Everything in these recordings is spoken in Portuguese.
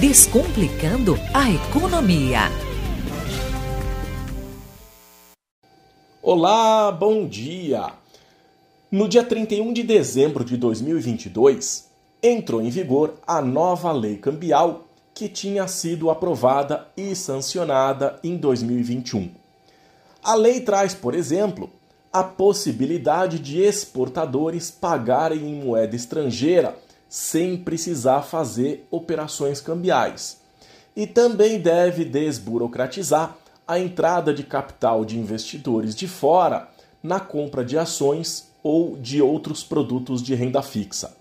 Descomplicando a economia. Olá, bom dia! No dia 31 de dezembro de 2022, entrou em vigor a nova lei cambial que tinha sido aprovada e sancionada em 2021. A lei traz, por exemplo, a possibilidade de exportadores pagarem em moeda estrangeira sem precisar fazer operações cambiais. E também deve desburocratizar a entrada de capital de investidores de fora na compra de ações ou de outros produtos de renda fixa.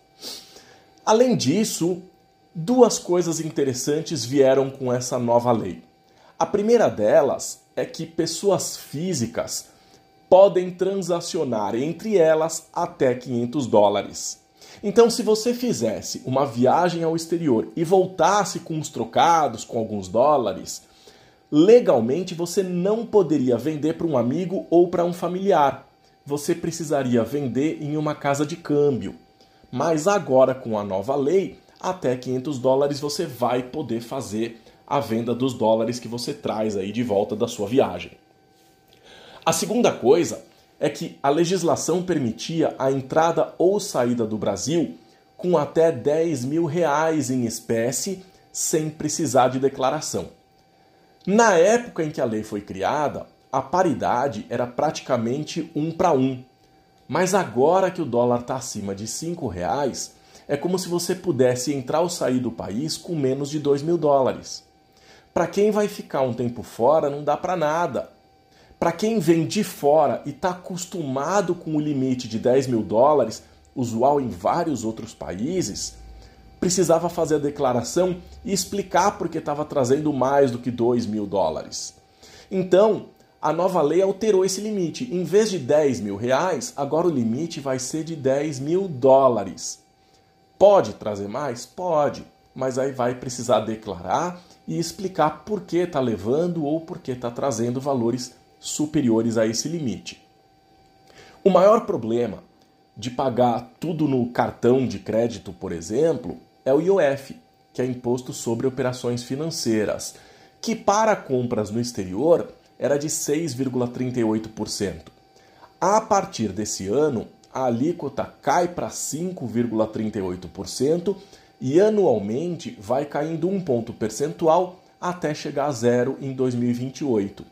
Além disso, duas coisas interessantes vieram com essa nova lei. A primeira delas é que pessoas físicas podem transacionar entre elas até 500 dólares. Então, se você fizesse uma viagem ao exterior e voltasse com os trocados, com alguns dólares, legalmente você não poderia vender para um amigo ou para um familiar. Você precisaria vender em uma casa de câmbio. Mas agora, com a nova lei, até 500 dólares você vai poder fazer a venda dos dólares que você traz aí de volta da sua viagem. A segunda coisa é que a legislação permitia a entrada ou saída do Brasil com até 10 mil reais em espécie sem precisar de declaração. Na época em que a lei foi criada, a paridade era praticamente um para um. Mas agora que o dólar está acima de 5 reais, é como se você pudesse entrar ou sair do país com menos de 2 mil dólares. Para quem vai ficar um tempo fora, não dá para nada. Para quem vem de fora e está acostumado com o limite de 10 mil dólares, usual em vários outros países, precisava fazer a declaração e explicar porque estava trazendo mais do que 2 mil dólares. Então, a nova lei alterou esse limite. Em vez de 10 mil reais, agora o limite vai ser de 10 mil dólares. Pode trazer mais? Pode, mas aí vai precisar declarar e explicar por que está levando ou por que está trazendo valores superiores a esse limite. O maior problema de pagar tudo no cartão de crédito, por exemplo, é o IOF, que é Imposto sobre Operações Financeiras, que para compras no exterior era de 6,38%. A partir desse ano, a alíquota cai para 5,38% e anualmente vai caindo um ponto percentual até chegar a zero em 2028.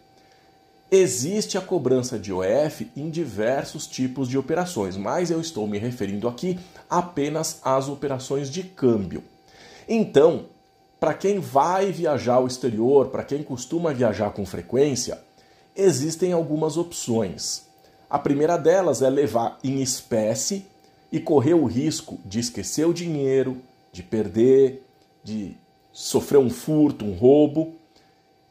Existe a cobrança de OF em diversos tipos de operações, mas eu estou me referindo aqui apenas às operações de câmbio. Então, para quem vai viajar ao exterior, para quem costuma viajar com frequência, existem algumas opções. A primeira delas é levar em espécie e correr o risco de esquecer o dinheiro, de perder, de sofrer um furto, um roubo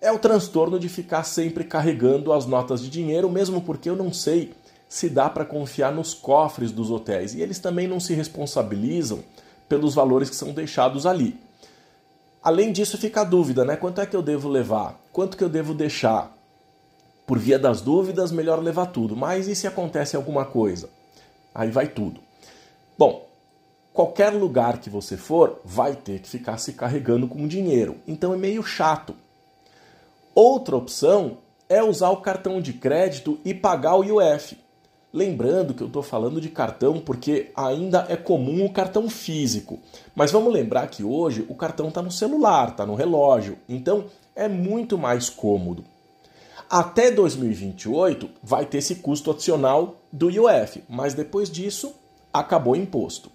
é o transtorno de ficar sempre carregando as notas de dinheiro, mesmo porque eu não sei se dá para confiar nos cofres dos hotéis e eles também não se responsabilizam pelos valores que são deixados ali. Além disso, fica a dúvida, né? Quanto é que eu devo levar? Quanto que eu devo deixar? Por via das dúvidas, melhor levar tudo. Mas e se acontece alguma coisa? Aí vai tudo. Bom, qualquer lugar que você for, vai ter que ficar se carregando com dinheiro. Então é meio chato. Outra opção é usar o cartão de crédito e pagar o IOF. Lembrando que eu estou falando de cartão porque ainda é comum o cartão físico. Mas vamos lembrar que hoje o cartão está no celular, está no relógio. Então é muito mais cômodo. Até 2028 vai ter esse custo adicional do IOF, mas depois disso acabou o imposto.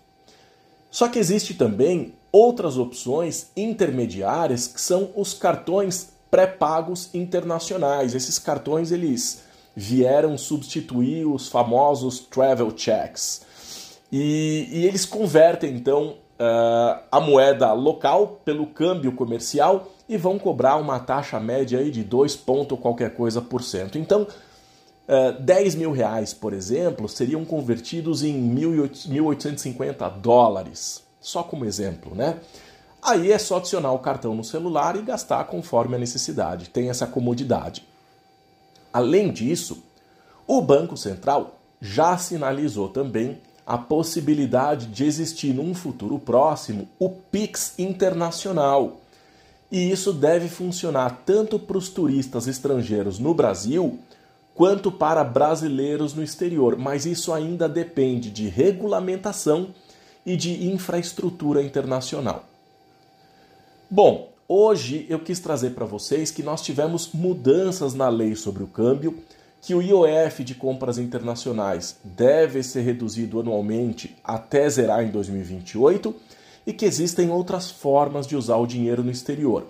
Só que existe também outras opções intermediárias que são os cartões pré-pagos internacionais. Esses cartões eles vieram substituir os famosos travel checks. E, e eles convertem então uh, a moeda local pelo câmbio comercial e vão cobrar uma taxa média aí de 2 ponto qualquer coisa por cento. Então, uh, 10 mil reais, por exemplo, seriam convertidos em 1.850 dólares. Só como exemplo, né? Aí é só adicionar o cartão no celular e gastar conforme a necessidade. Tem essa comodidade. Além disso, o Banco Central já sinalizou também a possibilidade de existir num futuro próximo o Pix internacional, E isso deve funcionar tanto para os turistas estrangeiros no Brasil quanto para brasileiros no exterior, mas isso ainda depende de regulamentação e de infraestrutura internacional. Bom, hoje eu quis trazer para vocês que nós tivemos mudanças na lei sobre o câmbio, que o IOF de compras internacionais deve ser reduzido anualmente até zerar em 2028 e que existem outras formas de usar o dinheiro no exterior.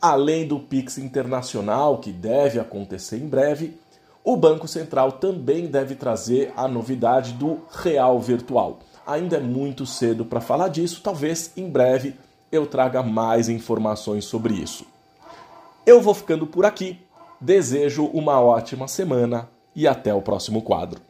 Além do Pix internacional, que deve acontecer em breve, o Banco Central também deve trazer a novidade do real virtual. Ainda é muito cedo para falar disso, talvez em breve eu traga mais informações sobre isso. Eu vou ficando por aqui, desejo uma ótima semana e até o próximo quadro.